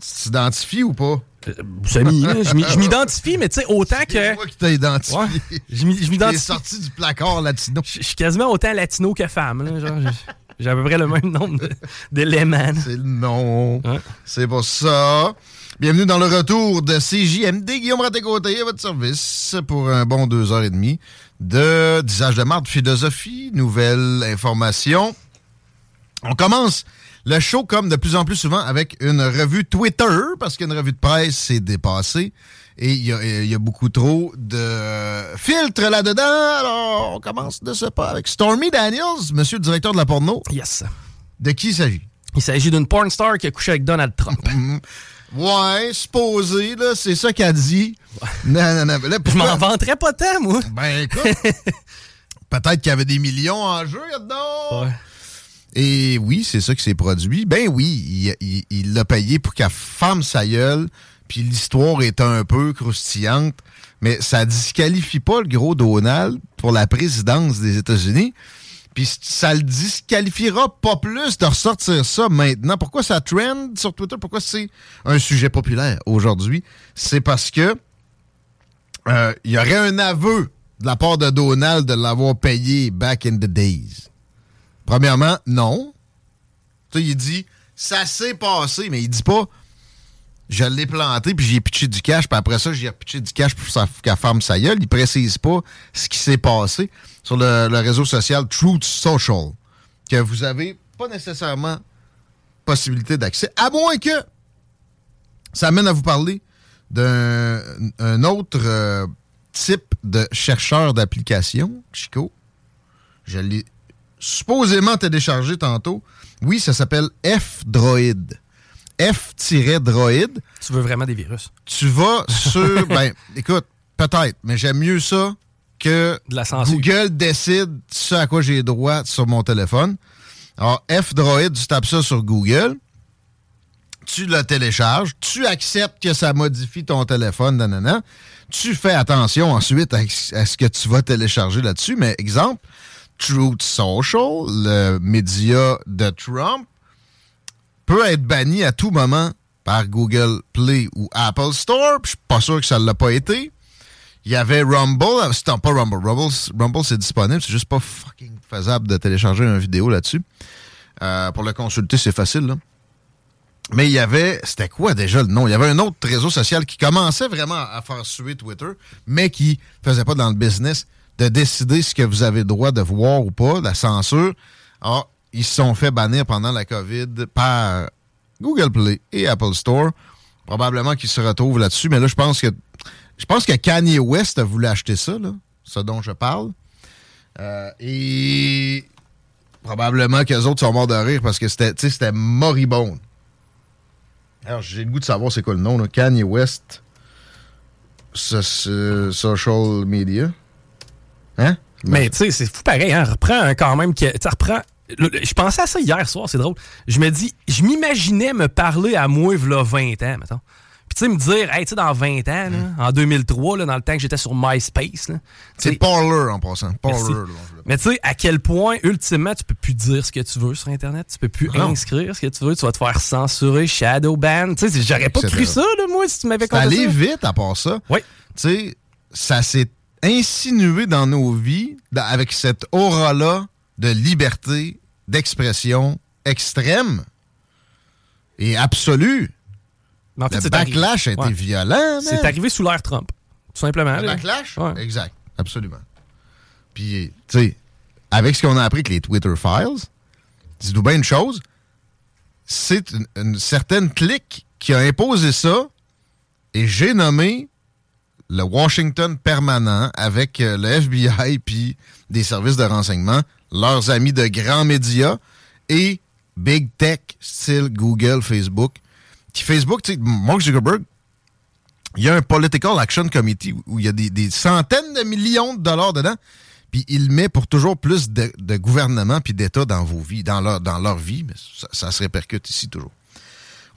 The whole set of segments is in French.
Tu t'identifies ou pas? Là, je m'i- je m'identifie, mais tu sais, autant que. C'est toi qui t'as identifié. Ouais, je m'identifie. sorti du placard latino. Je suis quasiment autant latino que femme. là, genre, j'ai- à peu près le même nombre d'éléments. C'est le nom. Ouais. C'est pour ça. Bienvenue dans le retour de CJMD. Guillaume Raté-Côté à votre service pour un bon deux heures et demie de disage de marde, philosophie, nouvelles informations. On commence le show comme de plus en plus souvent avec une revue Twitter parce qu'une revue de presse s'est dépassée et il y, a- il y a beaucoup trop de filtres là-dedans. Alors, on commence de ce pas avec Stormy Daniels, monsieur le directeur de la porno. Yes. De qui il s'agit? Il s'agit d'une porn star qui a couché avec Donald Trump. Ouais, supposé, là, c'est ça qu'elle dit. Non, non, non. Là, Je m'en vanterais pas tant, moi. Ben, écoute, peut-être qu'il y avait des millions en jeu là-dedans. Ouais. Et oui, c'est ça qui s'est produit. Ben oui, il- l'a payé pour qu'elle ferme sa gueule. Puis l'histoire est un peu croustillante. Mais ça disqualifie pas le gros Donald pour la présidence des États-Unis. Puis ça le disqualifiera pas plus de ressortir ça maintenant. Pourquoi ça trend sur Twitter? Pourquoi c'est un sujet populaire aujourd'hui? C'est parce que euh, il y aurait un aveu de la part de Donald de l'avoir payé back in the days. Premièrement, non. Tu il dit ça s'est passé, mais il dit pas je l'ai planté puis j'ai pitché du cash, puis après ça, j'ai pitché du cash pour qu'elle ferme sa gueule. Il précise pas ce qui s'est passé sur le, réseau social Truth Social, que vous avez pas nécessairement possibilité d'accès, à moins que ça amène à vous parler d'un un autre euh, type de chercheur d'application, Chico. Je l'ai supposément téléchargé tantôt. Oui, ça s'appelle F-Droid. F-Droid. Tu veux vraiment des virus. Tu vas sur. ben, écoute, peut-être, mais j'aime mieux ça que De la censure. Google décide ce à quoi j'ai droit sur mon téléphone. Alors, F-Droid, tu tapes ça sur Google, tu le télécharges, tu acceptes que ça modifie ton téléphone, nanana. Tu fais attention ensuite à, à ce que tu vas télécharger là-dessus. Mais exemple, Truth Social, le média de Trump, peut être banni à tout moment par Google Play ou Apple Store. Je suis pas sûr que ça ne l'a pas été. Il y avait Rumble. euh, C'est pas Rumble. Rumble, Rumble c'est disponible. C'est juste pas fucking faisable de télécharger une vidéo là-dessus. Euh, pour le consulter, c'est facile. Mais il y avait... C'était quoi déjà le nom? Il y avait un autre réseau social qui commençait vraiment à faire suer Twitter, mais qui faisait pas dans le business de décider ce que vous avez le droit de voir ou pas, la censure. Alors, ils se sont fait bannir pendant la COVID par Google Play et Apple Store. Probablement qu'ils se retrouvent là-dessus, mais là, je pense que je pense que Kanye West a voulu acheter ça, ce dont je parle. Euh, et probablement que les autres sont morts de rire parce que c'était, moribond. Alors, j'ai le goût de savoir c'est quoi le nom, là. Kanye West so- so- Social Media. Hein? Mais tu sais, c'est fou pareil, hein. Reprends un quand même que. Tu reprends. Je pensais à ça hier soir, c'est drôle. Je me dis, je m'imaginais me parler à moi, v'là 20 ans, mettons. Puis tu sais, me dire, hey, tu sais, dans 20 ans, là, en 2003, là, dans le temps que j'étais sur MySpace, C'est Parler en passant. Parler. Mais tu sais, à quel point, ultimement, tu peux plus dire ce que tu veux sur Internet. Tu peux plus Non. inscrire ce que tu veux. Tu vas te faire censurer, shadow ban. Tu sais, j'aurais pas cru ça, là, moi, si tu m'avais allé ça. vite à part ça. Oui. Tu sais, ça s'est insinué dans nos vies dans- avec cette aura-là de liberté d'expression extrême. et absolu. Mais en fait, le backlash a été ouais. violent. C'est arrivé sous l'ère Trump. Tout simplement. Le là. backlash? Ouais. Exact. Absolument. Puis, tu sais, avec ce qu'on a appris avec les Twitter Files, dis-nous bien une chose, c'est une, une certaine clique qui a imposé ça et j'ai nommé le Washington permanent avec euh, le FBI puis des services de renseignement, leurs amis de grands médias et Big Tech, style Google, Facebook. Qui Facebook, tu sais, Mark Zuckerberg, il y a un Political Action Committee où- il y a des, des centaines de millions de dollars dedans, puis il met pour toujours plus de, de gouvernement puis d'État dans vos vies, dans leur, dans leur vie, mais ça, ça se répercute ici toujours.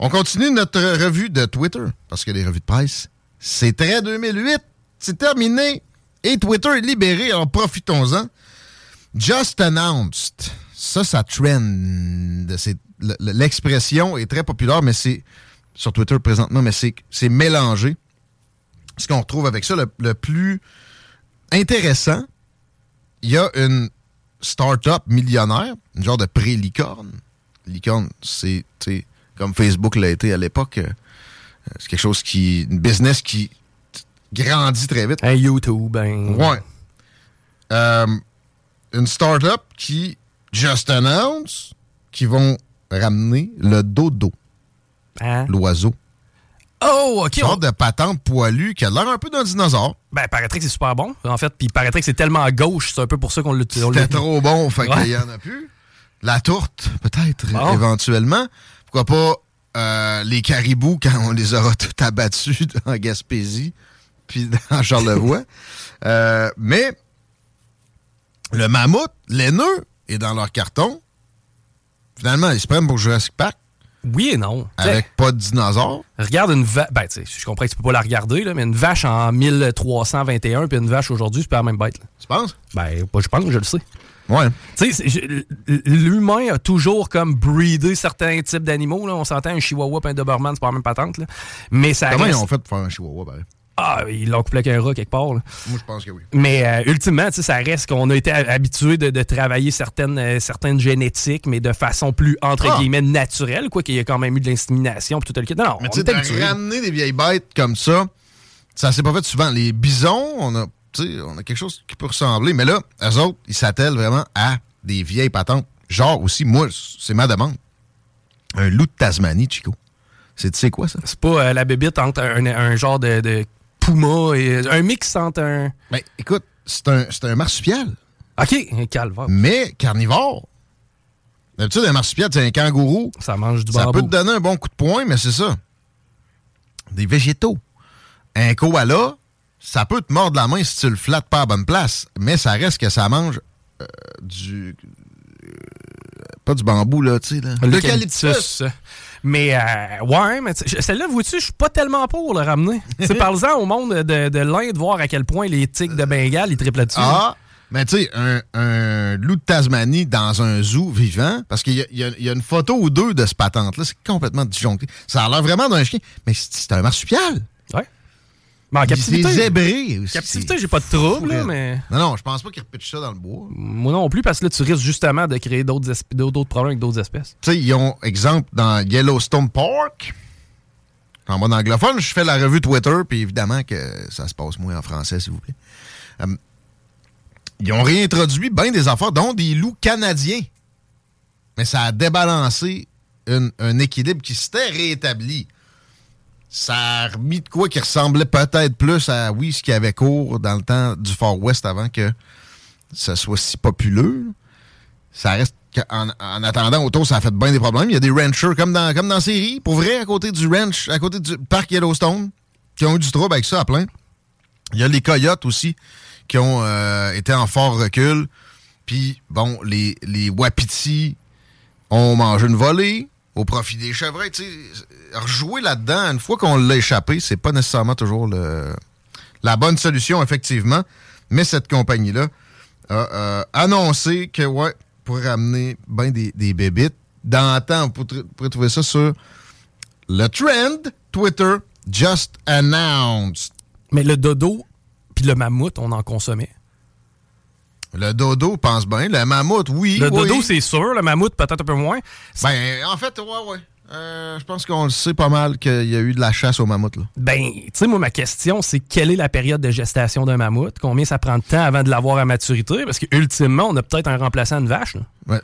On continue notre revue de Twitter, parce que les revues de presse, c'est très 2008, c'est terminé, et Twitter est libéré, alors profitons-en. Just announced. Ça, ça trend. L'expression est très populaire, mais c'est sur Twitter présentement, mais c'est mélangé. Ce qu'on retrouve avec ça, le, le plus intéressant, il y a une start-up millionnaire, une genre de pré-licorne. Licorne, c'est comme Facebook l'a été à l'époque. Euh, C'est quelque chose qui. une business qui grandit très vite. Un YouTube, un. Ouais. Euh, une start-up qui just announce qu'ils vont ramener le dodo, Hein? l'oiseau. Oh, OK. Une sorte de patente poilue qui a l'air un peu d'un dinosaure. Ben, paraîtrait que c'est super bon, en fait. Puis paraîtrait que c'est tellement à gauche, c'est un peu pour ça qu'on l'a on l'a- C'était trop bon, fait Ouais. qu'il y en a plus. La tourte, peut-être, Bon. éventuellement. Pourquoi pas euh, les caribous quand on les aura tout abattus en Gaspésie, puis dans Charlevoix. Euh, mais le mammouth, laineux, est dans leur carton. Finalement, ils se prennent pour Jurassic Park Oui et non. Avec pas de dinosaures. Regarde une vache. Ben, tu sais, je comprends que tu peux pas la regarder, là, mais une vache en 1321 puis une vache aujourd'hui, c'est pas la même bête. là. Tu penses? Ben, je pense, je le sais. Ouais. L'humain a toujours comme breedé certains types d'animaux. On s'entend un chihuahua et un doberman, c'est pas la même patente. Là. Mais ça Comment ils ont fait pour faire un chihuahua, pareil? Ah, ils l'ont couplé avec un rat quelque part. là. Moi, je pense que oui. Mais euh, ultimement, ça reste qu'on a été habitué de, de travailler certaines, euh, certaines génétiques, mais de façon plus, entre Ah. guillemets, naturelle, quoi, qu'il y a quand même eu de l'insémination tout le kit. Non, Mais tu sais, ramener des vieilles bêtes comme ça, ça s'est pas fait souvent. Les bisons, on a, on a quelque chose qui peut ressembler. Mais là, eux autres, ils s'attellent vraiment à des vieilles patentes. Genre aussi, moi, c'est ma demande. Un loup de Tasmanie, Chico. C'est, tu sais quoi, ça? C'est pas euh, la bébite entre un, un genre de, de puma et un mix entre un. Ben, écoute, c'est un, un marsupial, Ok, un calvaire. mais carnivore. D'habitude, un marsupial, c'est un kangourou. Ça mange du Ça bambou. peut te donner un bon coup de poing, mais c'est ça. Des végétaux. Un koala, ça peut te mordre la main si tu le flattes pas à bonne place, mais ça reste que ça mange euh, du... euh, pas du bambou, là, tu sais, là. L'eucalyptus. Mais, euh, ouais, mais celle-là, vois-tu, je suis pas tellement pour le ramener. C'est parle-en au monde de, de l'Inde, voir à quel point les tiques de Bengale, ils triplent là-dessus. Ah, mais tu sais, un, un loup de Tasmanie dans un zoo vivant, parce qu'il y, a- il y a- il y a une photo ou deux de ce patente-là, c'est complètement disjoncté. Ça a l'air vraiment d'un chien, mais c'est un marsupial. Mais en captivité. zébré aussi. captivité, j'ai pas de trouble, là, mais. Non, non, je pense pas qu'il repitche ça dans le bois. Moi non plus, parce que là, tu risques justement de créer d'autres problèmes avec d'autres espèces. Tu sais, ils ont, exemple, dans Yellowstone Park, en mode anglophone, je fais la revue Twitter, puis évidemment que ça se passe moins en français, s'il vous plaît. Euh, ils ont réintroduit bien des affaires, dont des loups canadiens. Mais ça a débalancé une- un équilibre qui s'était rétabli. Ça a remis de quoi qui ressemblait peut-être plus à, oui, ce qui avait cours dans le temps du Far West avant que ça soit si populeux. Ça reste en attendant, autour, ça a fait bien des problèmes. Il y a des ranchers comme dans, comme dans série, pour vrai, à côté du ranch, à côté du parc Yellowstone, qui ont eu du trouble avec ça à plein. Il y a les coyotes aussi, qui ont euh, été en fort recul. Puis, bon, les, les wapitis ont mangé une volée au profit des chevreuils. Rejouer là-dedans, une fois qu'on l'a échappé, c'est pas nécessairement toujours la bonne solution, effectivement. Mais cette compagnie-là a euh, annoncé que, ouais, pour ramener ben des, des bébites. Dans le temps, vous pourrez trouver ça sur le trend Twitter Just Announced. Mais le dodo puis le mammouth, on en consommait. Le dodo pense bien. Le mammouth, oui. Le oui. dodo, c'est sûr. Le mammouth, peut-être un peu moins. Ben, en fait, ouais, ouais. Euh, je pense qu'on le sait pas mal qu'il y a eu de la chasse au mammouth. Là. Ben, tu sais, moi, ma question, c'est quelle est la période de gestation d'un mammouth? Combien ça prend de temps avant de l'avoir à maturité? Parce qu'ultimement, on a peut-être un remplaçant de vache. Là. Ouais.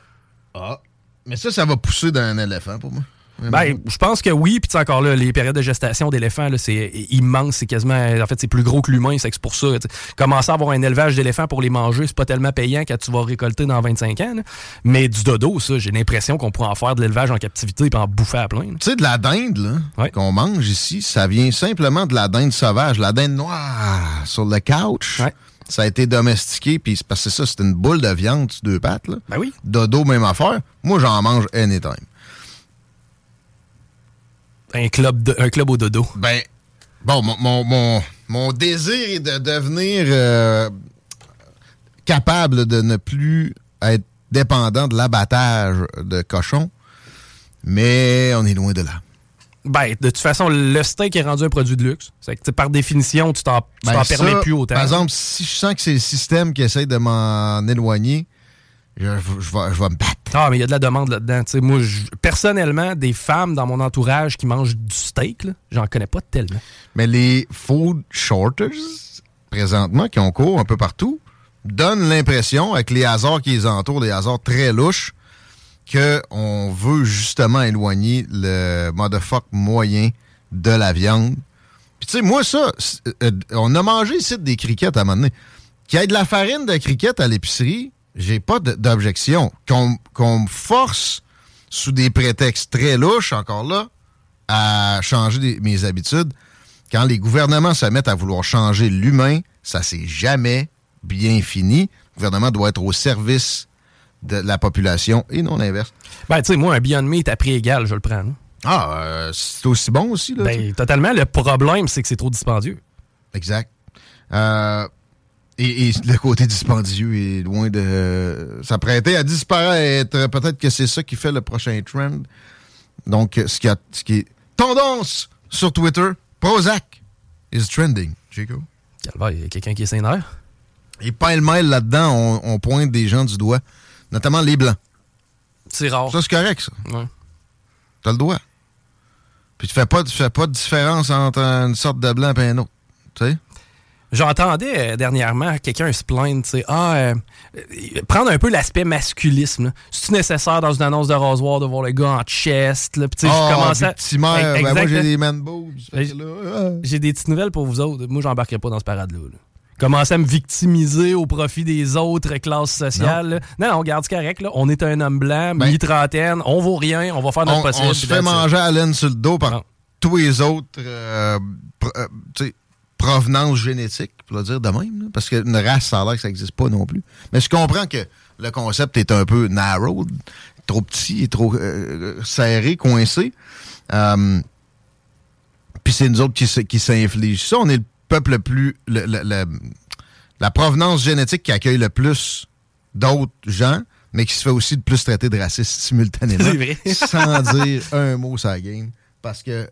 Ah. Mais ça, ça va pousser d'un éléphant pour moi. Ben, je pense que oui. Puis encore là, les périodes de gestation d'éléphants, c'est immense. C'est quasiment. En fait, c'est plus gros que l'humain. C'est pour ça. Commencer à avoir un élevage d'éléphants pour les manger, c'est pas tellement payant quand tu vas récolter dans 25 ans. Mais du dodo, ça, j'ai l'impression qu'on pourrait en faire de l'élevage en captivité et en bouffer à plein. Tu sais, de la dinde là, qu'on mange ici, ça vient simplement de la dinde sauvage, la dinde noire sur le couch. Ça a été domestiqué, puis parce que ça, c'est une boule de viande sur deux pattes. Là. Ben oui. Dodo, même affaire. Moi, j'en mange anytime. Un club, un club au dodo. Ben, bon, mon, mon, désir est de devenir euh, capable de ne plus être dépendant de l'abattage de cochons, mais on est loin de là. Ben, de toute façon, le steak est rendu un produit de luxe. C'est que, par définition, tu t'en ben, permets plus autant. Par exemple, si je sens que c'est le système qui essaye de m'en éloigner, je, vais, me battre. Ah, mais il y a de la demande là-dedans. moi, personnellement, des femmes dans mon entourage qui mangent du steak, j'en connais pas tellement. Mais les food shorters, présentement, qui ont cours un peu partout, donnent l'impression, avec les hasards qui les entourent, des hasards très louches, qu'on veut justement éloigner le motherfuck moyen de la viande. Puis tu sais, moi, ça, euh, on a mangé ici des criquettes à un moment donné. Qu'il y ait de la farine de criquettes à l'épicerie, j'ai pas d'objection. Qu'on me force, sous des prétextes très louches, encore là, à changer mes habitudes, quand les gouvernements se mettent à vouloir changer l'humain, ça s'est jamais bien fini. Le gouvernement doit être au service de la population et non l'inverse. Ben, tu sais, moi, un Beyond Meat à prix égal, je le prends. Ah, euh, c'est aussi bon aussi, là? Ben, totalement. Le problème, c'est que c'est trop dispendieux. Exact. Euh, et, le côté dispendieux est loin de s'apprêter à disparaître. Peut-être que c'est ça qui fait le prochain trend. Donc, ce qui, a, ce qui est tendance sur Twitter, Prozac is trending, Chico. Il y a quelqu'un qui est sénère. Et pas le mail là-dedans, on, pointe des gens du doigt, notamment les blancs. C'est rare. Ça, c'est correct, ça. Ouais. T'as le doigt. Puis tu fais pas, tu fais pas de différence entre une sorte de blanc et un autre. Tu sais? J'entendais euh, dernièrement quelqu'un se plaindre, tu sais, ah, euh, prendre un peu l'aspect masculisme. C'est nécessaire dans une annonce de rasoir de voir le gars en chest, là. Oh, je commençais à... ben, moi, j'ai des man boobs. J'ai des petites nouvelles pour vous autres. Moi, j'embarquerai pas dans ce parade-là. Commencer à me victimiser au profit des autres classes sociales. Non, non, on garde correct. Là. On est un homme blanc, ben, mi-trentaine, on vaut rien, on va faire notre possible. On se fait manger à laine sur le dos par tous les autres. Euh, tu sais provenance génétique, pour le dire de même, parce qu'une race, ça a l'air que ça n'existe pas non plus. Mais je comprends que le concept est un peu narrow, trop petit, trop euh, serré, coincé. Euh, puis c'est nous autres qui, qui s'infligent ça. On est le peuple le plus... la provenance génétique qui accueille le plus d'autres gens, mais qui se fait aussi de plus traiter de raciste simultanément. sans dire un mot sur la game. Parce que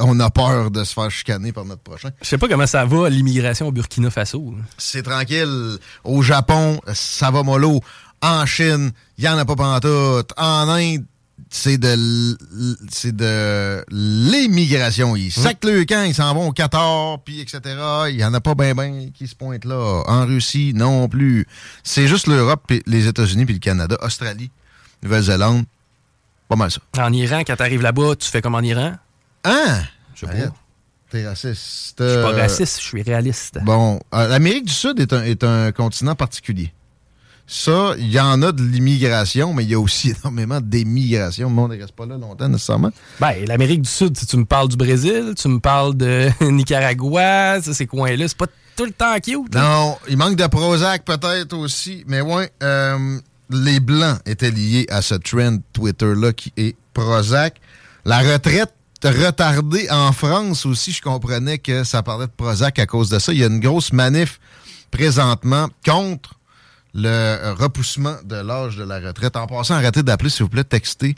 on a peur de se faire chicaner par notre prochain. Je sais pas comment ça va, l'immigration au Burkina Faso. C'est tranquille. Au Japon, ça va mollo. En Chine, il n'y en a pas pantoute. En Inde, c'est de c'est de l'immigration. Ils sacent le camp, ils s'en vont au Qatar, puis etc. Il n'y en a pas ben ben qui se pointent là. En Russie, non plus. C'est juste l'Europe, les États-Unis, puis le Canada. Australie, Nouvelle-Zélande. Pas mal ça. En Iran, quand tu arrives là-bas, tu fais comme en Iran? Hein? Je sais pas. T'es raciste. Je suis pas raciste, je suis réaliste. Bon, euh, l'Amérique du Sud est un, est un continent particulier. Ça, il y en a de l'immigration, mais il y a aussi énormément d'émigration. Le monde ne reste pas là longtemps nécessairement. Ben, l'Amérique du Sud, si tu me parles du Brésil, tu me parles de Nicaragua, ces coins-là, c'est pas tout le temps cute. Non, il manque de Prozac peut-être aussi, mais ouais, euh, les Blancs étaient liés à ce trend Twitter-là qui est Prozac. La retraite retardé en France aussi. Je comprenais que ça parlait de Prozac à cause de ça. Il y a une grosse manif présentement contre le repoussement de l'âge de la retraite. En passant, arrêtez d'appeler, s'il vous plaît, textez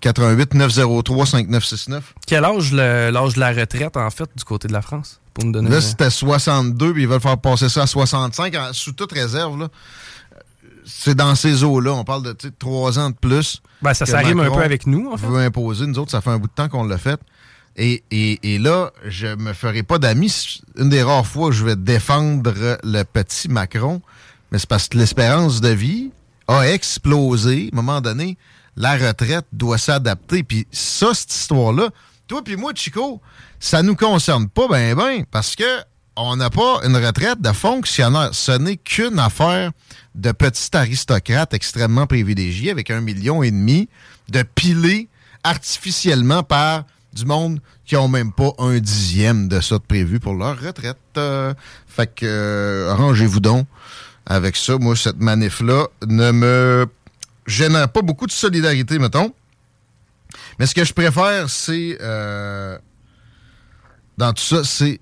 88 903 5969. Quel âge l'âge de la retraite, en fait, du côté de la France? Pour Là, c'était 62, puis ils veulent faire passer ça à 65, sous toute réserve. Là. C'est dans ces eaux-là. On parle de trois ans de plus. Ben, ça que s'arrime un peu avec nous, en fait. veut imposer. Nous autres, ça fait un bout de temps qu'on l'a fait. Et, et, et là, je me ferai pas d'amis. Une des rares fois où je vais défendre le petit Macron, mais c'est parce que l'espérance de vie a explosé. À un moment donné, la retraite doit s'adapter. Puis ça, cette histoire-là, toi puis moi, Chico, ça nous concerne pas ben ben parce que on n'a pas une retraite de fonctionnaire. Ce n'est qu'une affaire de petit aristocrate extrêmement privilégié avec un million et demi de pilés artificiellement par du monde qui ont même pas un dixième de ça de prévu pour leur retraite. Euh, fait que euh, arrangez-vous donc avec ça. Moi, cette manif-là ne me génère pas beaucoup de solidarité, mettons. Mais ce que je préfère, c'est euh, dans tout ça, c'est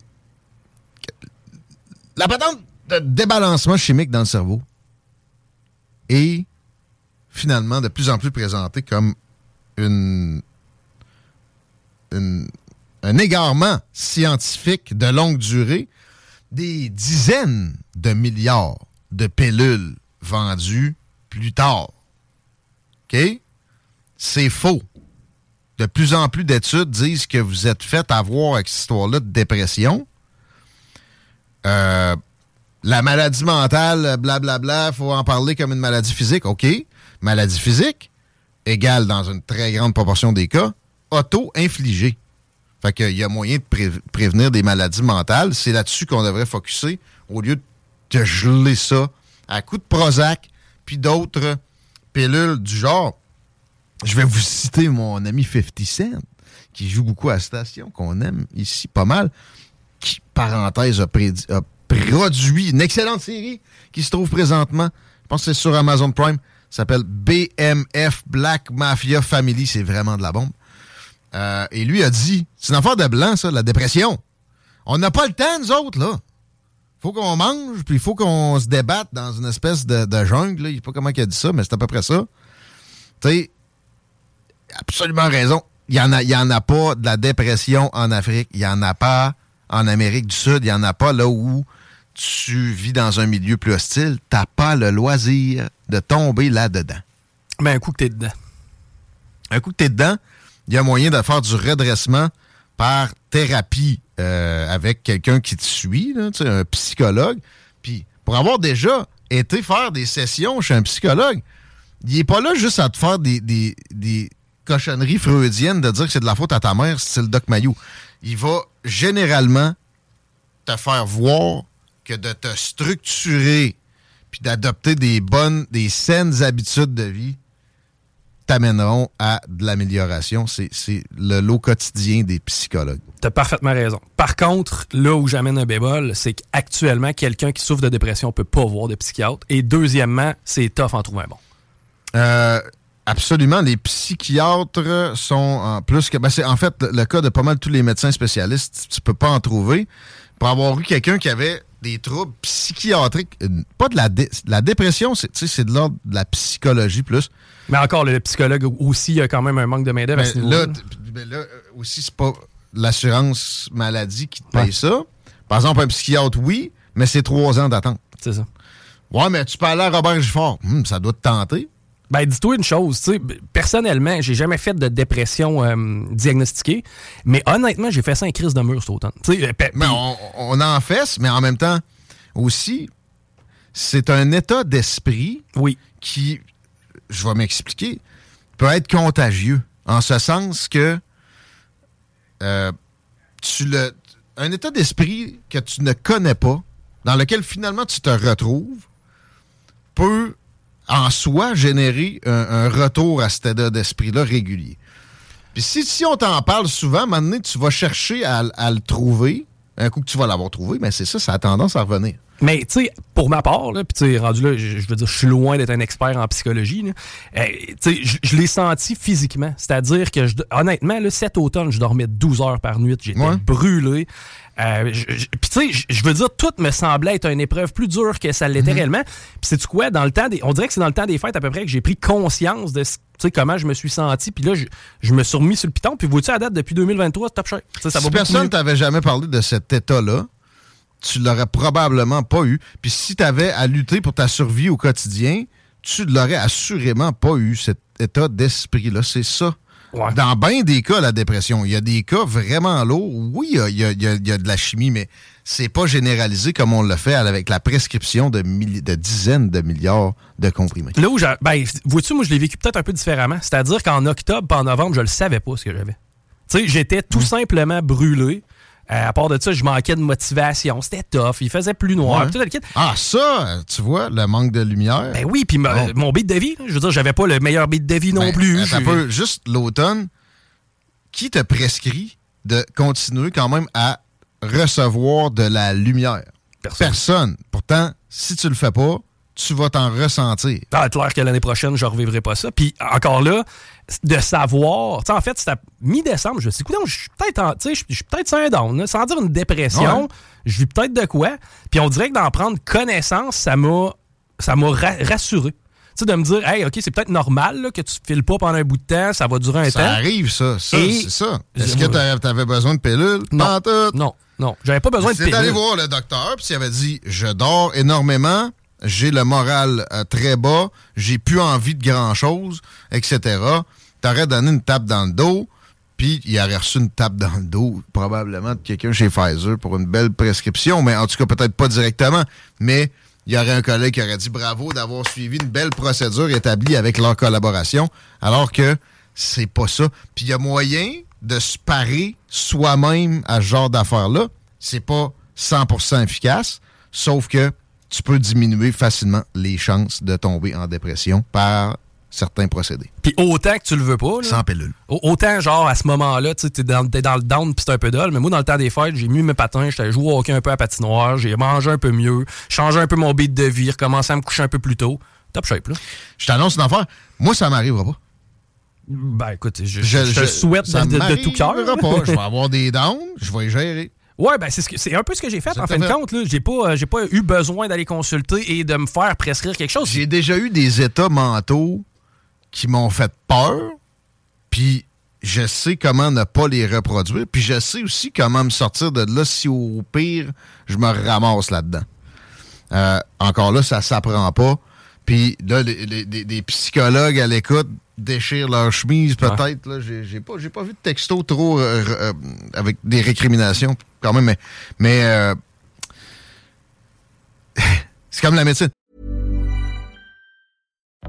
la patente de débalancement chimique dans le cerveau est finalement de plus en plus présentée comme une, un égarement scientifique de longue durée. Des dizaines de milliards de pilules vendues plus tard. OK? C'est faux. De plus en plus d'études disent que vous êtes fait avoir avec cette histoire-là de dépression. Euh, la maladie mentale, blablabla, il faut en parler comme une maladie physique. OK. Maladie physique égale, dans une très grande proportion des cas, auto-infligée. Fait qu'il y a moyen de pré- prévenir des maladies mentales. C'est là-dessus qu'on devrait focuser au lieu de geler ça à coups de Prozac puis d'autres pilules du genre. Je vais vous citer mon ami 50 Cent, qui joue beaucoup à station, qu'on aime ici pas mal, qui, parenthèse, a, produit une excellente série qui se trouve présentement, je pense que c'est sur Amazon Prime, s'appelle BMF Black Mafia Family. C'est vraiment de la bombe. Euh, et lui a dit, c'est une affaire de blanc, ça, la dépression. On n'a pas le temps, nous autres, là. Faut qu'on mange, puis il faut qu'on se débatte dans une espèce de, jungle. là. Je sais pas comment il a dit ça, mais c'est à peu près ça. Tu sais, absolument raison. Il n'y en, en a pas de la dépression en Afrique. Il n'y en a pas en Amérique du Sud. Il n'y en a pas là où tu vis dans un milieu plus hostile. Tu n'as pas le loisir de tomber là-dedans. Ben, un coup que t'es dedans. Un coup que tu es dedans, il y a moyen de faire du redressement par thérapie euh, avec quelqu'un qui te suit, là, un psychologue. Puis pour avoir déjà été faire des sessions chez un psychologue, il est pas là juste à te faire des, des, des cochonneries freudiennes de dire que c'est de la faute à ta mère, c'est le Doc Mayou. Il va généralement te faire voir que de te structurer puis d'adopter des bonnes, des saines habitudes de vie t'amèneront à de l'amélioration. C'est le lot quotidien des psychologues. T'as parfaitement raison. Par contre, là où j'amène un bémol, c'est qu'actuellement, quelqu'un qui souffre de dépression peut pas voir de psychiatre. Et deuxièmement, c'est tough en trouver un bon. Euh, absolument. Les psychiatres sont en plus que. ben, c'est en fait le, le cas de pas mal tous les médecins spécialistes. Tu peux pas en trouver. Pour avoir eu quelqu'un qui avait des troubles psychiatriques, pas de la, dé- la dépression, c'est tu sais, c'est de l'ordre de la psychologie plus. Mais encore, le psychologue aussi, il y a quand même un manque de main-d'œuvre à Mais ce niveau-là. là, mais là, euh, aussi, c'est pas l'assurance maladie qui te paye ça. Par exemple, un psychiatre, oui, mais c'est trois ans d'attente. C'est ça. Ouais, mais tu peux aller à Robert Gifford. Hum, ça doit te tenter. Ben, dis-toi une chose, tu sais, personnellement, j'ai jamais fait de dépression euh, diagnostiquée, mais honnêtement, j'ai fait ça en crise de mur cet automne. Tu sais, euh, Mais on en fesse, mais en même temps, aussi, c'est un état d'esprit oui, qui, je vais m'expliquer, peut être contagieux. En ce sens que euh, tu le. Un état d'esprit que tu ne connais pas, dans lequel finalement tu te retrouves, peut en soi générer un, retour à cet état d'esprit-là régulier. Puis si, si on t'en parle souvent, donné, tu vas chercher à, le trouver. Un coup que tu vas l'avoir trouvé, mais c'est ça, ça a tendance à revenir. Mais, tu sais, pour ma part, là, puis tu sais, rendu là, je veux dire, je suis loin d'être un expert en psychologie. Euh, tu sais, je l'ai senti physiquement. C'est-à-dire que, je- honnêtement, là, cet automne, je dormais 12 heures par nuit. J'étais Ouais. brûlé. Euh, Puis, tu sais, je- veux dire, tout me semblait être une épreuve plus dure que ça l'était réellement. Puis, c'est quoi, dans le temps des. On dirait que c'est dans le temps des fêtes à peu près que j'ai pris conscience de tu comment je me suis senti. Puis là, je, je me suis remis sur le piton. Puis, vois-tu, à date, depuis 2023, c'est top shape. Tu ça si personne t'avait jamais parlé de cet état-là, tu l'aurais probablement pas eu. Puis si tu avais à lutter pour ta survie au quotidien, tu l'aurais assurément pas eu, cet état d'esprit-là. C'est ça. Ouais. Dans bien des cas, la dépression, il y a des cas vraiment lourds. Oui, il y a, il y a- il y a- il y a de la chimie, mais c'est pas généralisé comme on le fait avec la prescription de, dizaines de milliards de comprimés. Là où j'ai. Ben, vois-tu, moi, je l'ai vécu peut-être un peu différemment. C'est-à-dire qu'en octobre, pas en novembre, je le savais pas ce que j'avais. Tu sais, j'étais tout simplement brûlé. Euh, à part de ça, je manquais de motivation. C'était tough. Il faisait plus noir. Ouais. Tout le kit. Ah, ça, tu vois, le manque de lumière. Ben oui, puis Bon. mon beat de vie, là, je veux dire, j'avais pas le meilleur beat de vie non Ben, plus. Je- peu, juste l'automne, qui te prescrit de continuer quand même à recevoir de la lumière? Personne. Personne. Pourtant, si tu le fais pas, tu vas t'en ressentir. Ah, clair que l'année prochaine, je revivrai pas ça. Puis encore là, de savoir, tu en fait, c'était mi-décembre, je me suis dit, écoute, je suis peut-être tu peut-être sur un down, là, sans dire une dépression, Ouais. je vis peut-être de quoi. Puis on dirait que d'en prendre connaissance, ça m'a ça m'a ra- rassuré. Tu sais, de me dire, hey, OK, c'est peut-être normal là, que tu files pas pendant un bout de temps, ça va durer un Ça temps. arrive, ça. Ça, c'est ça. Est-ce que t'a- t'avais besoin de pilules? Non. Non, non, j'avais pas besoin de C'est d'aller pilule. voir le docteur, puis s'il avait dit Je dors énormément, j'ai le moral euh, très bas, j'ai plus envie de grand-chose, etc. T'aurais donné une tape dans le dos, puis il aurait reçu une tape dans le dos, probablement de quelqu'un chez Pfizer pour une belle prescription, mais en tout cas, peut-être pas directement. Mais il y aurait un collègue qui aurait dit bravo d'avoir suivi une belle procédure établie avec leur collaboration, alors que c'est pas ça. Puis il y a moyen de se parer soi-même à ce genre d'affaires-là. C'est pas 100% efficace, sauf que tu peux diminuer facilement les chances de tomber en dépression par certains procédés. Puis autant que tu le veux pas, là, Sans pilule. Au- Autant, genre, à ce moment-là, tu t'es dans, t'es dans le down pis c'est un peu dol, mais moi, dans le temps des fêtes, j'ai mis mes patins, j'étais joué au hockey un peu à patinoire, j'ai mangé un peu mieux, changé un peu mon beat de vie, recommencé à me coucher un peu plus tôt. Top shape, là. Je t'annonce une affaire. Moi, ça m'arrivera pas. Ben, écoute, je, je- souhaite ça de, de- de tout cœur. pas. Je vais avoir des downs, je vais gérer. Ouais, ben, c'est ce un peu ce que j'ai fait, en fin de compte. J'ai pas, euh, j'ai pas eu besoin d'aller consulter et de me faire prescrire quelque chose. J'ai déjà eu des états mentaux qui m'ont fait peur, puis je sais comment ne pas les reproduire, puis je sais aussi comment me sortir de là si au pire, je me ramasse là-dedans. Euh, encore là, ça s'apprend pas. Puis là, les, les- les- des psychologues à l'écoute déchirent leur chemise, peut-être. là. J'ai j'ai pas, j'ai pas vu de texto trop euh, euh, avec des récriminations, quand même, mais, mais euh, c'est comme la médecine.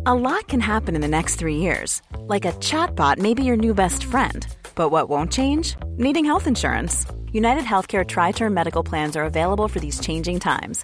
A lot can happen in the next three years. Like a chatbot may be your new best friend. But what won't change? Needing health insurance. United Healthcare Tri Term Medical Plans are available for these changing times.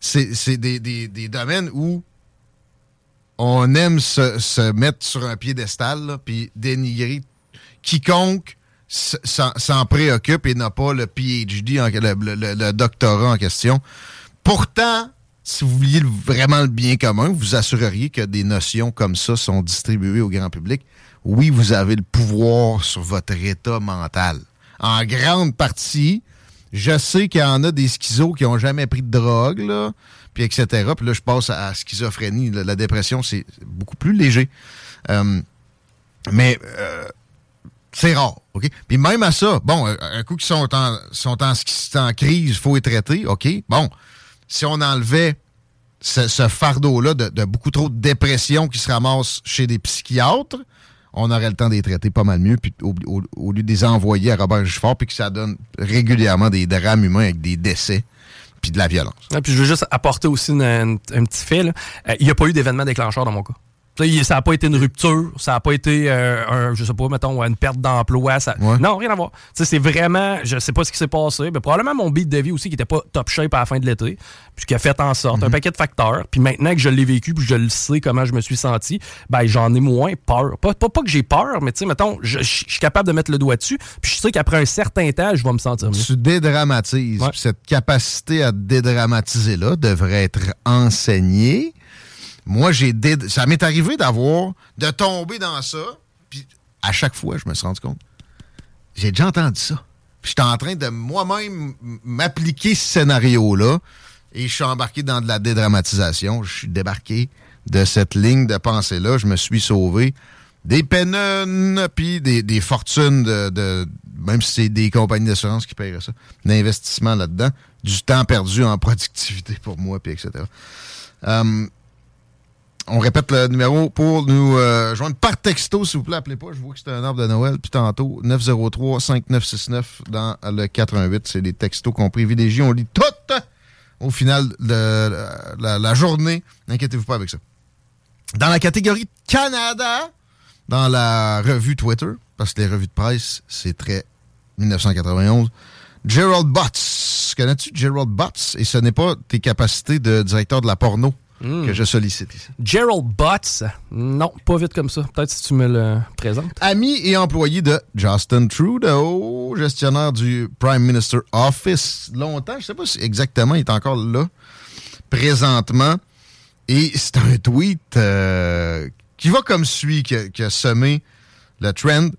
C'est des, des- des domaines où on aime se, se mettre sur un piédestal, puis dénigrer quiconque s'en préoccupe et n'a pas le PhD, le, doctorat en question. Pourtant, si vous vouliez vraiment le bien commun, vous assureriez que des notions comme ça sont distribuées au grand public. Oui, vous avez le pouvoir sur votre état mental. En grande partie, je sais qu'il y en a des schizos qui n'ont jamais pris de drogue, là, puis etc. Puis là, je passe à la schizophrénie. La, dépression, c'est beaucoup plus léger. Euh, mais euh, c'est rare, OK? Puis même à ça, bon, un, un coup qu'ils sont en, sont en, crise, il faut les traiter, OK? Bon, si on enlevait ce, ce fardeau-là de, de beaucoup trop de dépression qui se ramasse chez des psychiatres, on aurait le temps de les traiter pas mal mieux, puis au, lieu de les envoyer à Robert Gifford, puis que ça donne régulièrement des drames humains avec des décès, puis de la violence. Ah, puis je veux juste apporter aussi un petit fait. Euh, Il n'y a pas eu d'événement déclencheur dans mon cas. Ça n'a pas été une rupture, ça n'a pas été, euh, un, je sais pas, mettons, une perte d'emploi. Ça... Ouais. Non, rien à voir. C'est vraiment, je sais pas ce qui s'est passé, mais probablement mon beat de vie aussi qui était pas top shape à la fin de l'été, puis qui a fait en sorte, un paquet de facteurs. Puis maintenant que je l'ai vécu, puis je le sais comment je me suis senti, ben j'en ai moins peur. Pas, pas, pas que j'ai peur, mais tu sais, mettons, je je- je suis capable de mettre le doigt dessus, puis je sais qu'après un certain temps, je vais me sentir mieux. Tu dédramatises. Ouais. Puis Cette capacité à dédramatiser-là devrait être enseignée. Moi, j'ai ça m'est arrivé d'avoir, de tomber dans ça, puis à chaque fois, je me suis rendu compte, j'ai déjà entendu ça. Puis j'étais en train de moi-même m'appliquer ce scénario-là, et je suis embarqué dans de la dédramatisation. Je suis débarqué de cette ligne de pensée-là. Je me suis sauvé des pénones, puis des, fortunes de, même si c'est des compagnies d'assurance qui paieraient ça, d'investissement là-dedans, du temps perdu en productivité pour moi, puis etc. on répète le numéro pour nous euh, joindre par texto, s'il vous plaît. Appelez pas, je vois que c'est un arbre de Noël. Puis tantôt, 903-5969 dans le 88. C'est des textos qu'on privilégie. On lit tout au final de la, la- journée. N'inquiétez-vous pas avec ça. Dans la catégorie Canada, dans la revue Twitter, parce que les revues de presse, c'est très 1991. Gerald Butts. Connais-tu Gerald Butts? Et ce n'est pas tes capacités de directeur de la porno que je sollicite ici. Gerald Butts, non, pas vite comme ça. Peut-être si tu me le présentes. Ami et employé de Justin Trudeau, gestionnaire du Prime Minister Office longtemps. Je sais pas si exactement il est encore là présentement. Et c'est un tweet euh, qui va comme suit, qui a, qui a semé le trend.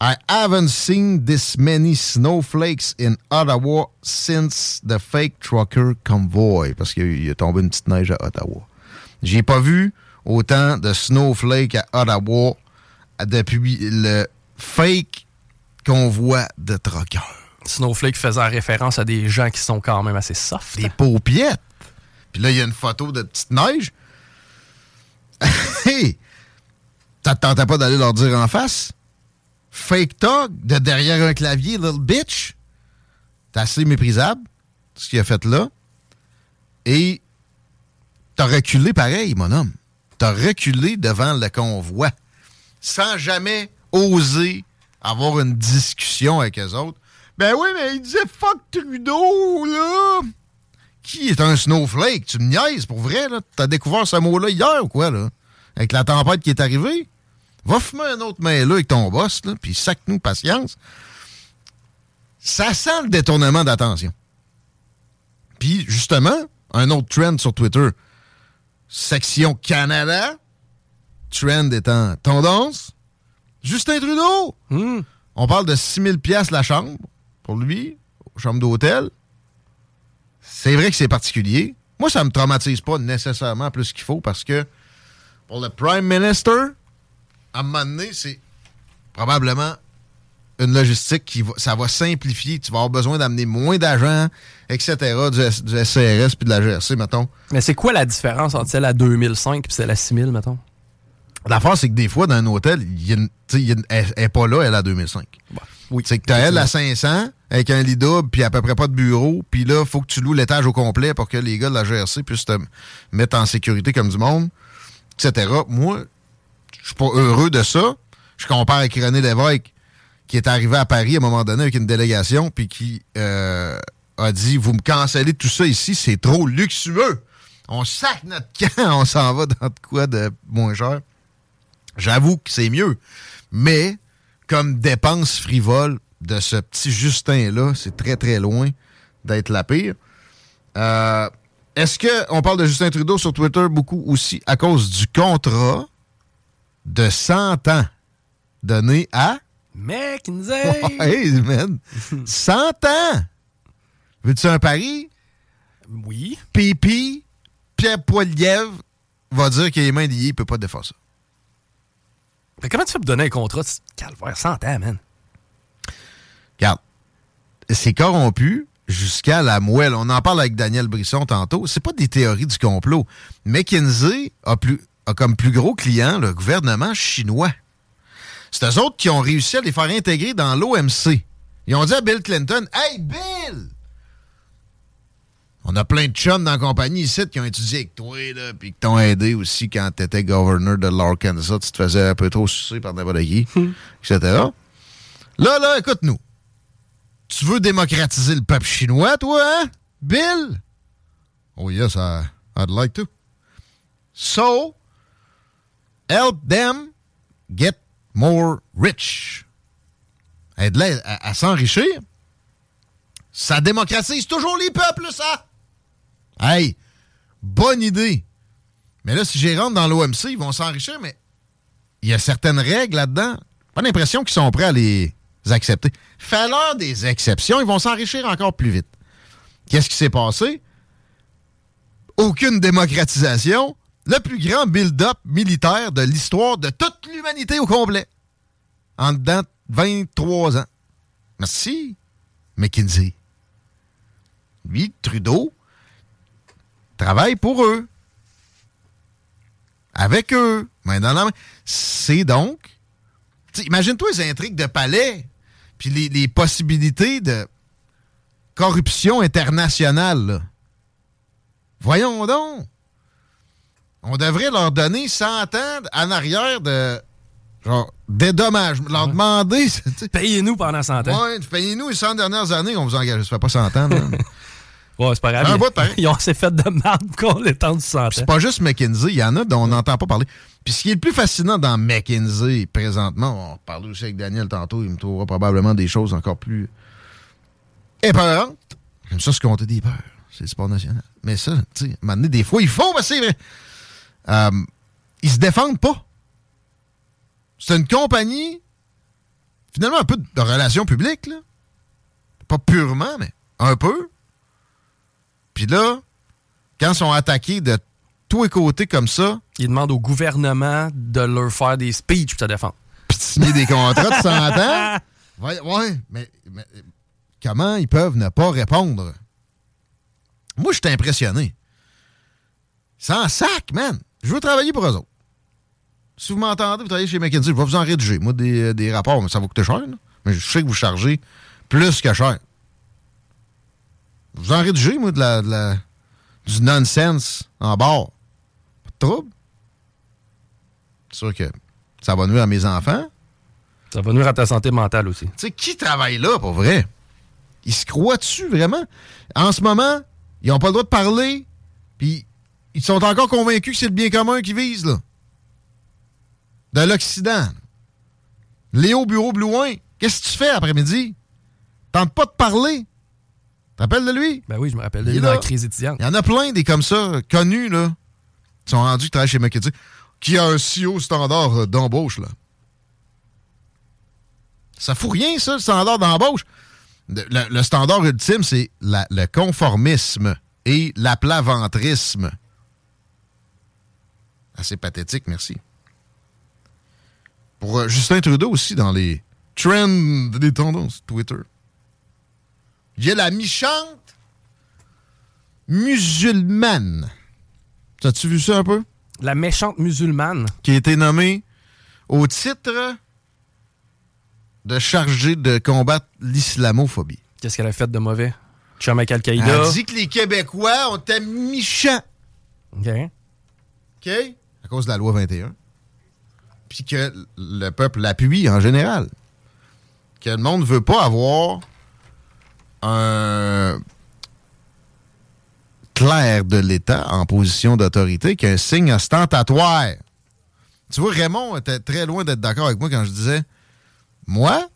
I haven't seen this many snowflakes in Ottawa since the fake trucker convoy. Parce qu'il il est tombé une petite neige à Ottawa. J'ai pas vu autant de snowflakes à Ottawa depuis le fake convoi de truckers. Snowflake faisant référence à des gens qui sont quand même assez soft. Des paupiettes. Puis là, il y a une photo de petite neige. hey! Ça te tentait pas d'aller leur dire en face? Fake talk de derrière un clavier, little bitch. T'es assez méprisable, ce qu'il a fait là. Et t'as reculé pareil, mon homme. T'as reculé devant le convoi. Sans jamais oser avoir une discussion avec eux autres. Ben oui, mais il disait fuck Trudeau, là! Qui est un snowflake? Tu me niaises, pour vrai, là? T'as découvert ce mot-là hier ou quoi, là? Avec la tempête qui est arrivée? Va fumer un autre mail là avec ton boss, là, puis sac-nous patience. Ça sent le détournement d'attention. Puis, justement, un autre trend sur Twitter. Section Canada. Trend étant tendance. Justin Trudeau. On parle de 6 000 piastres la chambre pour lui, chambre d'hôtel. C'est vrai que c'est particulier. Moi, ça me traumatise pas nécessairement plus qu'il faut parce que pour le Prime Minister, à un moment donné, c'est probablement une logistique qui va, ça va simplifier. Tu vas avoir besoin d'amener moins d'agents, etc., du, SCRS puis de la GRC, mettons. Mais c'est quoi la différence entre celle à 2005 et celle à 6000, mettons? L'affaire, c'est que des fois, dans un hôtel, il y a une- y a elle n'est pas là, elle à 2005. oui. C'est que tu as elle à 500, avec un lit double, puis à peu près pas de bureau, puis là, il faut que tu loues l'étage au complet pour que les gars de la GRC puissent te mettre en sécurité comme du monde, etc. Moi, je suis pas heureux de ça. Je compare avec René Lévesque, qui est arrivé à Paris à un moment donné avec une délégation, puis qui euh, a dit Vous me cancellez tout ça ici, c'est trop luxueux. On sac notre camp, on s'en va dans de quoi de moins cher. J'avoue que c'est mieux. Mais, comme dépense frivole de ce petit Justin-là, c'est très, très loin d'être la pire. Euh, Est-ce qu'on parle de Justin Trudeau sur Twitter beaucoup aussi à cause du contrat? De 100 ans donné à... McKinsey! hey, man! 100 ans! Veux-tu un pari? Oui. Pipi, Pierre Poilievre va dire qu'il est main liées, il peut pas défendre ça. Mais comment tu fais pour donner un contrat? De calvaire 100 ans, man? Regarde, c'est corrompu jusqu'à la moelle. On en parle avec Daniel Brisson tantôt. C'est pas des théories du complot. McKinsey a, plus, a comme plus gros client le gouvernement chinois. C'est eux autres qui ont réussi à les faire intégrer dans l'OMC. Ils ont dit à Bill Clinton Hey, Bill! On a plein de chums dans la compagnie ici qui ont étudié avec toi, là, puis qui t'ont aidé aussi quand tu étais gouverneur de l'Arkansas. Tu te faisais un peu trop sucer par n'importe qui, etc. Là, là, écoute-nous. Tu veux démocratiser le peuple chinois, toi, hein? Bill? Oh, yes, I, I'd like to. So, help them get more rich. Aide-les à, s'enrichir. Ça démocratise toujours les peuples, ça! Hey, bonne idée. Mais là, si j'y rentre dans l'OMC, ils vont s'enrichir, mais il y a certaines règles là-dedans. Pas l'impression qu'ils sont prêts à les accepter. Fais-leur des exceptions, ils vont s'enrichir encore plus vite. Qu'est-ce qui s'est passé? Aucune démocratisation. Le plus grand build-up militaire de l'histoire de toute l'humanité au complet. En dedans de 23 ans. Merci, McKinsey. Lui, Trudeau, travaille pour eux. Avec eux. Main. C'est donc. Imagine-toi les intrigues de palais, puis les, possibilités de corruption internationale. Voyons donc. On devrait leur donner 100 ans en arrière de genre dédommagement. Leur demander. Payez-nous pendant 100 ans. Ouais, payez-nous les 100 dernières années, on vous engage. Ça fait pas 100 ans. là. Ouais, c'est pas grave. Un bout de. Ils ont assez fait de merde qu'on les tente 100 ans. C'est pas juste McKinsey, il y en a dont on n'entend pas parler. Puis ce qui est le plus fascinant dans McKinsey présentement, on parlait aussi avec Daniel tantôt, il me trouvera probablement des choses encore plus épeurantes. J'aime ça se compter des peurs. C'est le sport national. Mais ça, tu sais, à un moment donné, des fois, il faut, mais c'est vrai. Euh, ils se défendent pas. C'est une compagnie, finalement, un peu de relations publiques, là. Pas purement, mais un peu. Puis là, quand ils sont attaqués de tous les côtés comme ça, Ils demandent au gouvernement de leur faire des speeches pour te défendre. puis de signer des contrats de 100 ans, ouais, ouais, mais, mais comment ils peuvent ne pas répondre? Moi, je suis impressionné. Sans sac, man. Je veux travailler pour eux autres. Si vous m'entendez, vous travaillez chez McKinsey, je vais vous en rédiger. Moi, des, des rapports, mais ça va coûter cher. là. Mais je sais que vous chargez plus que cher. Vous en rédigez, moi, de la, de la- du nonsense en bord. Pas de trouble. C'est sûr que ça va nuire à mes enfants. Ça va nuire à ta santé mentale aussi. Tu sais, qui travaille là, pour vrai? Ils se croient dessus, vraiment? En ce moment, ils n'ont pas le droit de parler, puis ils sont encore convaincus que c'est le bien commun qu'ils visent, là. De l'Occident. Léo Bureau Blouin, qu'est-ce que tu fais après-midi? Tente pas de parler. Rappelles de lui? Ben oui, je me rappelle de Il est lui dans la crise étudiante. Il y en a plein des comme ça, connus, là, qui sont rendus qui travaillent chez McKinsey, qui a un si haut standard d'embauche, là. Ça fout rien, ça, le standard d'embauche. Le, le- standard ultime, c'est le conformisme et l'aplaventrisme. Assez pathétique, merci. Pour euh, Justin Trudeau aussi, dans les trends des tendances Twitter. Il y a la mi-chante musulmane. T'as-tu vu ça un peu? La méchante musulmane. Qui a été nommée au titre de chargé de combattre l'islamophobie. Qu'est-ce qu'elle a fait de mauvais? Chum avec Al-Qaïda. Elle dit que les Québécois ont été méchants. OK. OK? À cause de la loi 21. Puis que le peuple l'appuie en général. Que le monde ne veut pas avoir un clerc de l'État en position d'autorité qui est un signe ostentatoire. Tu vois, Raymond était très loin d'être d'accord avec moi quand je disais Moi,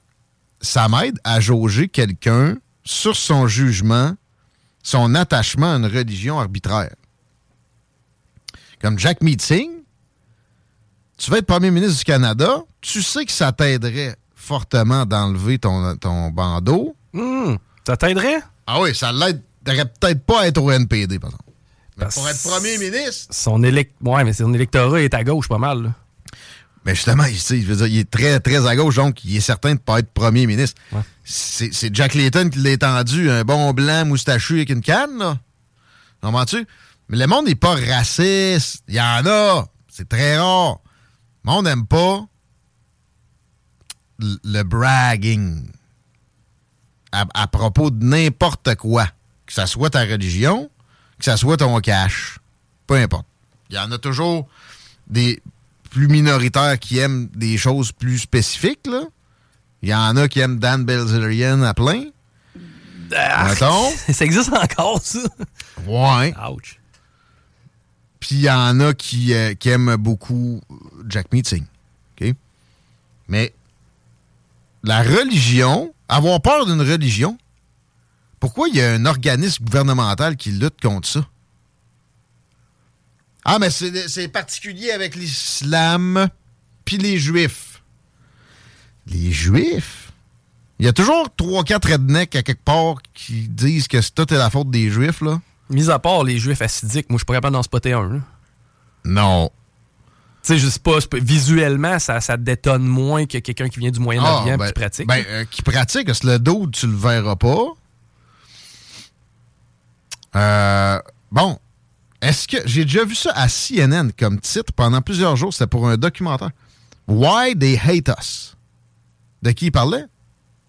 ça m'aide à jauger quelqu'un sur son jugement, son attachement à une religion arbitraire comme Jack Meeting, tu vas être premier ministre du Canada, tu sais que ça t'aiderait fortement d'enlever ton, ton bandeau. Hmm, ça t'aiderait? Ah oui, ça l'aiderait peut-être pas à être au NPD, par exemple. Mais Parce- pour être premier ministre. Son élect... Ouais, mais son électorat est à gauche pas mal. là. Mais justement, il, je veux dire, il est très, très à gauche, donc il est certain de ne pas être premier ministre. Ouais. C'est Jack Layton qui l'a étendu, un bon blanc moustachu avec une canne, là. Comprends-tu? Mais le monde n'est pas raciste. Il y en a. C'est très rare. Le monde n'aime pas le bragging à, à propos de n'importe quoi. Que ça soit ta religion que ça soit ton cash, peu importe. Il y en a toujours des plus minoritaires qui aiment des choses plus spécifiques, là. Il y en a qui aiment Dan Bilzerian à plein. Ah, ça existe encore, ça? Ouais. Ouch. Puis il y en a qui, euh, qui aiment beaucoup Jack Meeting. OK? Mais la religion, avoir peur d'une religion, pourquoi il y a un organisme gouvernemental qui lutte contre ça? Ah, mais c'est particulier avec l'islam puis les juifs. Les juifs? Il y a toujours 3-4 rednecks à quelque part qui disent que c'est tout est la faute des juifs, là. Mis à part les juifs acidiques, moi, je suis pas d'en spotter un. là. Non. Tu sais, je sais pas, visuellement, ça, ça détonne moins que quelqu'un qui vient du Moyen-Orient Ah, qui pratique. Ben, euh, qui pratique, parce que le dos, tu le verras pas. Euh, bon. Est-ce que. J'ai déjà vu ça à CNN comme titre pendant plusieurs jours. C'était pour un documentaire. Why they hate us. De qui il parlait?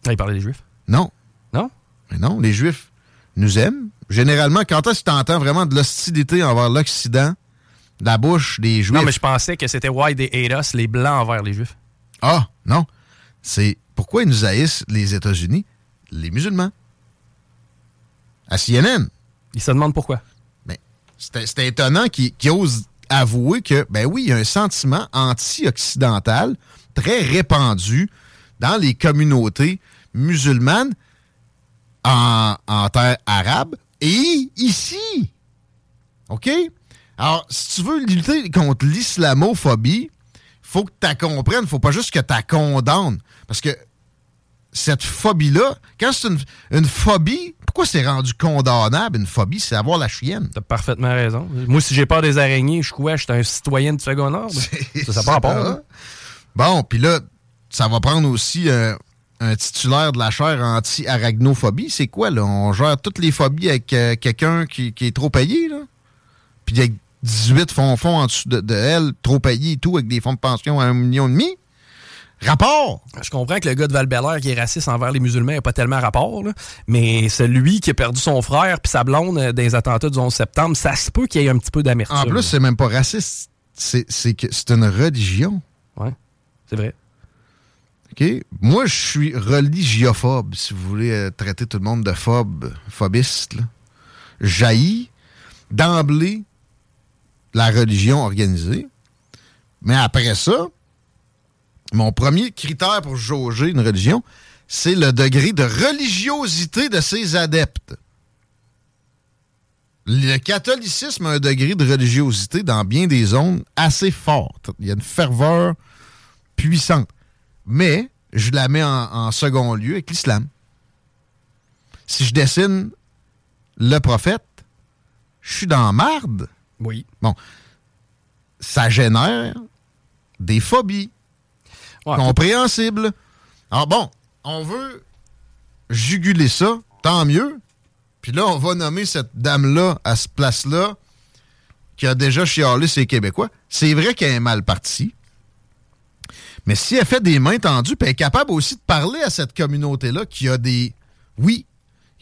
Ah, il parlait des juifs. Non. Non? Mais non, les Juifs nous aiment. Généralement, quand est-ce que tu entends vraiment de l'hostilité envers l'Occident, de la bouche des Juifs? Non, mais je pensais que c'était Why they hate us, les blancs envers les juifs. Ah, non. C'est pourquoi ils nous haïssent, les États-Unis, les musulmans. À CNN. Ils se demandent pourquoi. Mais c'était étonnant qu'ils qu'ils osent avouer que, ben oui, il y a un sentiment anti-occidental très répandu dans les communautés musulmanes en, en terre arabe et ici. OK? Alors, si tu veux lutter contre l'islamophobie, faut que tu comprennes, faut pas juste que tu condamnes. Parce que cette phobie-là, quand c'est une, une phobie, pourquoi c'est rendu condamnable, une phobie? C'est avoir la chienne. T'as parfaitement raison. Moi, si j'ai peur des araignées, je suis quoi? Je suis un citoyen de second ordre. Ça, ça part pas. hein? Bon, puis là, ça va prendre aussi euh, un titulaire de la chaire anti-arachnophobie. C'est quoi, là? On gère toutes les phobies avec euh, quelqu'un qui, qui est trop payé, là? Puis il y a 18 fonds-fonds en dessous de, de elle, trop payé et tout, avec des fonds de pension à un million et demi. Rapport! Je comprends que le gars de val qui est raciste envers les musulmans n'a pas tellement rapport, là. mais celui qui a perdu son frère puis sa blonde euh, dans les attentats du 11 septembre, ça se peut qu'il y ait un petit peu d'amertume. En plus, c'est même pas raciste. C'est que c'est une religion. Ouais, c'est vrai. OK? Moi, je suis religiophobe, si vous voulez euh, traiter tout le monde de phobe, phobiste. J'haïs d'emblée la religion organisée. Mais après ça, mon premier critère pour jauger une religion, c'est le degré de religiosité de ses adeptes. Le catholicisme a un degré de religiosité dans bien des zones assez forte. Il y a une ferveur puissante. Mais je la mets en, second lieu avec l'islam. Si je dessine le prophète, je suis dans marde. Oui. Bon, ça génère des phobies Ouais, compréhensibles. Alors bon, on veut juguler ça, tant mieux. Puis là, on va nommer cette dame-là à cette place-là qui a déjà chialé ses Québécois. C'est vrai qu'elle est mal partie. Mais si elle fait des mains tendues, puis elle est capable aussi de parler à cette communauté-là qui a des. Oui,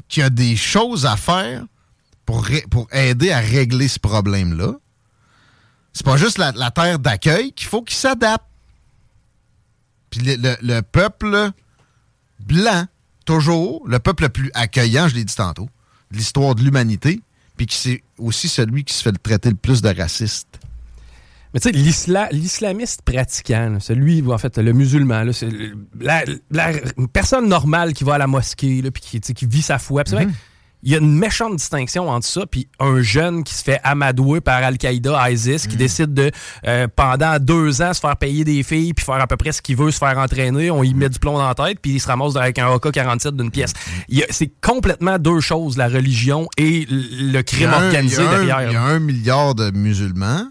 qui a des choses à faire pour, ré- pour aider à régler ce problème-là. C'est pas juste la, la terre d'accueil qu'il faut qu'il s'adapte. Puis le, le- le peuple blanc, toujours, le peuple le plus accueillant, je l'ai dit tantôt, de l'histoire de l'humanité, puis qui c'est aussi celui qui se fait le traiter le plus de raciste. Mais tu sais, l'isla- l'islamiste pratiquant, là, celui, en fait, le musulman, là, c'est la, la personne normale qui va à la mosquée, là, puis qui, qui vit sa foi. C'est vrai, il y a une méchante distinction entre ça puis un jeune qui se fait amadouer par Al-Qaïda, ISIS, qui décide de, euh, pendant deux ans, se faire payer des filles puis faire à peu près ce qu'il veut, se faire entraîner. On y met du plomb dans la tête puis il se ramasse avec un AK-47 d'une pièce. A- C'est complètement deux choses, la religion et le crime un- organisé un- derrière. Il y a un milliard de musulmans,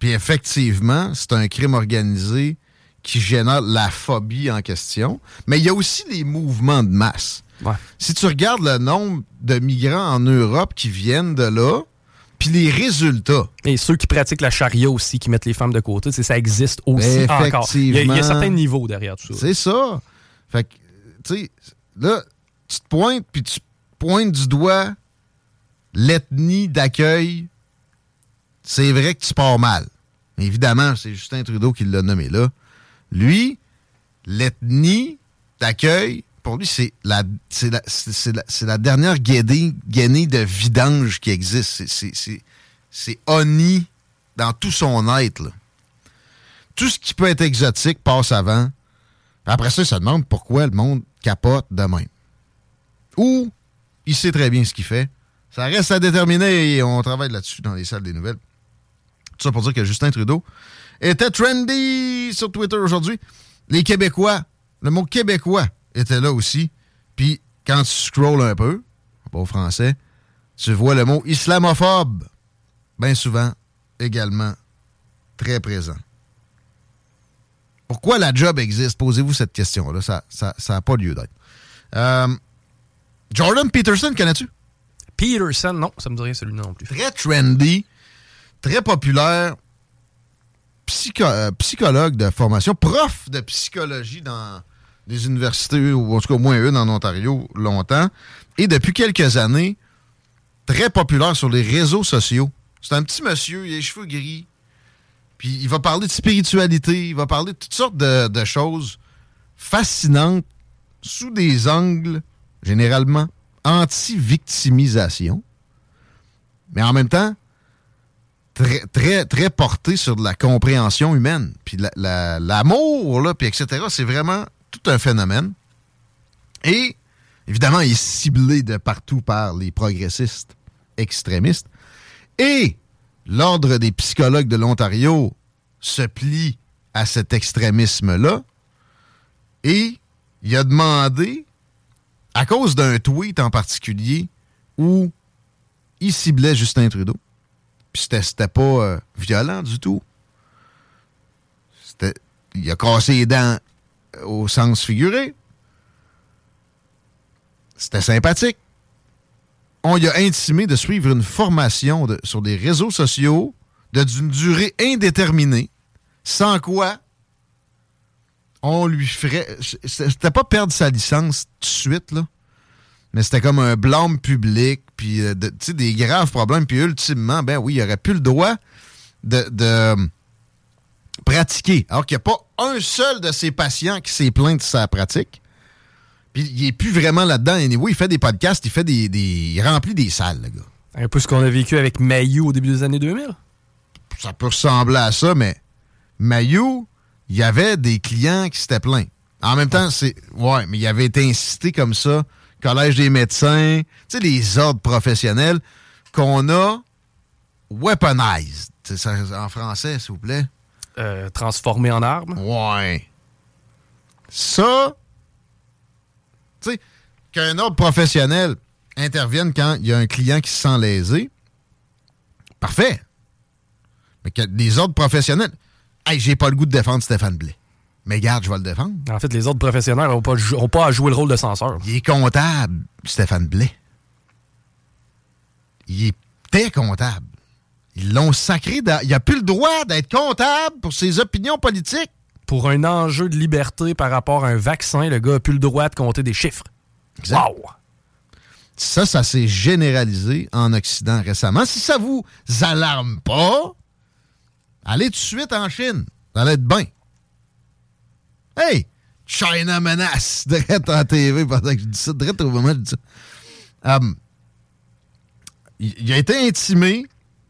puis effectivement, c'est un crime organisé qui génère la phobie en question. Mais il y a aussi les mouvements de masse. Ouais. Si tu regardes le nombre de migrants en Europe qui viennent de là, puis les résultats, Et ceux qui pratiquent la charia aussi, qui mettent les femmes de côté, ça existe aussi Ben, encore. Il y, a, il y a certains niveaux derrière tout ça. c'est ça. Fait que, tu sais, là, tu te pointes, puis tu pointes du doigt l'ethnie d'accueil, c'est vrai que tu pars mal. Évidemment, c'est Justin Trudeau qui l'a nommé là. Lui, l'ethnie d'accueil, pour lui, c'est la, dernière gainée de vidange qui existe. C'est, Oni dans tout son être. Tout ce qui peut être exotique passe avant. Après ça, il se demande pourquoi le monde capote de même. Ou il sait très bien ce qu'il fait. Ça reste à déterminer et on travaille là-dessus dans les salles des nouvelles. Tout ça pour dire que Justin Trudeau était trendy sur Twitter aujourd'hui. Les Québécois, le mot québécois était là aussi. Puis quand tu scrolls un peu, pas au français, tu vois le mot islamophobe, bien souvent également très présent. Pourquoi la job existe? Posez-vous cette question-là. Ça n'a ça, n'a pas lieu d'être. Euh, Jordan Peterson, connais-tu? Peterson, non, ça me dit rien celui-là non plus. Très trendy, très populaire, euh, psychologue de formation, prof de psychologie dans des universités, ou en tout cas au moins une en Ontario, longtemps. Et depuis quelques années, très populaire sur les réseaux sociaux. C'est un petit monsieur, il a les cheveux gris. Puis il va parler de spiritualité, il va parler de toutes sortes de, de choses fascinantes sous des angles, généralement, anti-victimisation. Mais en même temps, très, très, porté sur de la compréhension humaine. Puis la- la- l'amour, puis etc., c'est vraiment tout un phénomène. Et, évidemment, il est ciblé de partout par les progressistes extrémistes. Et l'Ordre des psychologues de l'Ontario se plie à cet extrémisme-là. Et il a demandé, à cause d'un tweet en particulier, où il ciblait Justin Trudeau, puis c'était pas euh, violent du tout. Il a cassé les dents euh, au sens figuré. C'était sympathique. On lui a intimé de suivre une formation sur des réseaux sociaux d'une durée indéterminée, sans quoi on lui ferait. C'était pas perdre sa licence tout de suite, là. Mais c'était comme un blâme public, puis euh, de- tu sais, des graves problèmes. Puis ultimement, ben oui, il aurait plus le droit de, de, euh, pratiquer. Alors qu'il n'y a pas un seul de ses patients qui s'est plaint de sa pratique. Puis il est plus vraiment là-dedans. Anyway, il fait des podcasts, il fait des, des. Il remplit des salles, le gars. Un peu ce qu'on a vécu avec Mayu au début des années 2000. ça peut ressembler à ça, mais Mayu, il y avait des clients qui s'étaient plaints. En même temps, c'est. Ouais, mais il avait été incité comme ça, Collège des médecins, tu sais, les ordres professionnels qu'on a weaponized. Ça, en français, s'il vous plaît. Euh, transformé en arme. Ouais. Ça, tu sais, qu'un ordre professionnel intervienne quand il y a un client qui se sent lésé, parfait. Mais que des ordres professionnels, hey, j'ai pas le goût de défendre Stéphane Blais. Mais garde, je vais le défendre. En fait, les autres professionnels n'ont pas, jou- ont pas à jouer le rôle de censeur. Il est comptable, Stéphane Blais. Il était comptable. Ils l'ont sacré. dans- Il a plus le droit d'être comptable pour ses opinions politiques. Pour un enjeu de liberté par rapport à un vaccin, le gars a plus le droit de compter des chiffres. Exact. Wow! Ça, ça s'est généralisé en Occident récemment. Si ça vous alarme pas, allez tout de suite en Chine. Vous allez être bien. Hey! China menace! Direct en TV pendant que je dis ça. Direct au moment où je dis ça. Um, il a été intimé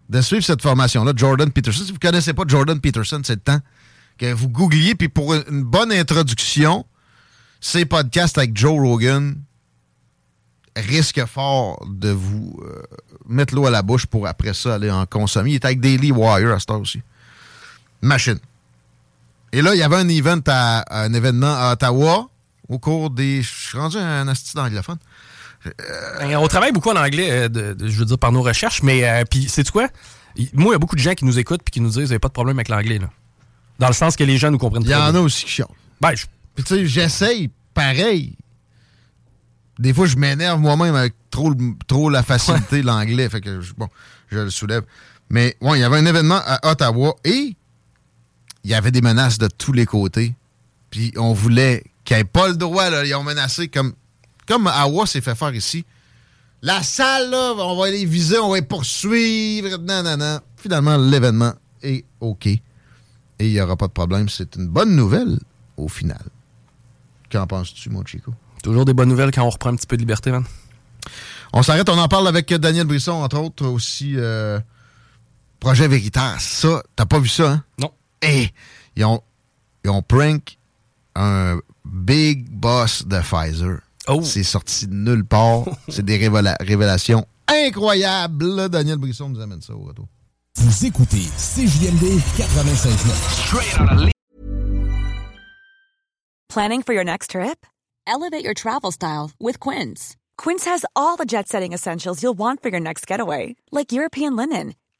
de suivre cette formation-là, Jordan Peterson. Si vous ne connaissez pas Jordan Peterson, c'est le temps que vous googliez. Puis pour une bonne introduction, ces podcasts avec Joe Rogan, risque fort de vous euh, mettre l'eau à la bouche pour après ça aller en consommer. Il est avec Daily Wire à cette heure aussi. Machine. Et là, il y avait un event à, un événement à Ottawa au cours des. Je suis rendu un asti d'anglophone. Ben, On travaille beaucoup en anglais, euh, de- de- je veux dire, par nos recherches, mais euh, puis c'est quoi? Moi, il y a beaucoup de gens qui nous écoutent et qui nous disent, vous pas de problème avec l'anglais. là. Dans le sens que les gens nous comprennent Il y en a aussi qui chialent. Ben, je- Puis tu sais, j'essaye pareil. Des fois, je m'énerve moi-même avec trop, trop la facilité de l'anglais. Fait que, je- bon, je le soulève. Mais, ouais, il y avait un événement à Ottawa et il y avait des menaces de tous les côtés. Puis on voulait qu'il n'y ait pas le droit, là. Ils ont menacé comme, comme Awa s'est fait faire ici. La salle, là, on va les viser, on va les poursuivre. Non, non, non. Finalement, l'événement est OK. Et il n'y aura pas de problème. C'est une bonne nouvelle au final. Qu'en penses-tu, mon Chico? Toujours des bonnes nouvelles quand on reprend un petit peu de liberté, man. On s'arrête, on en parle avec Daniel Brisson, entre autres, aussi. Euh, Projet Véritaire. Ça, t'as pas vu ça, hein? Non. Et ils ont, ils ont prank un big boss de Pfizer. Oh. C'est sorti de nulle part. C'est des révéla- révélations incroyables. Daniel Brisson nous amène ça au retour. Vous écoutez CJMD 96.9. Planning for your next trip? Elevate your travel style with Quince. Quince has all the jet setting essentials you'll want for your next getaway, like European linen,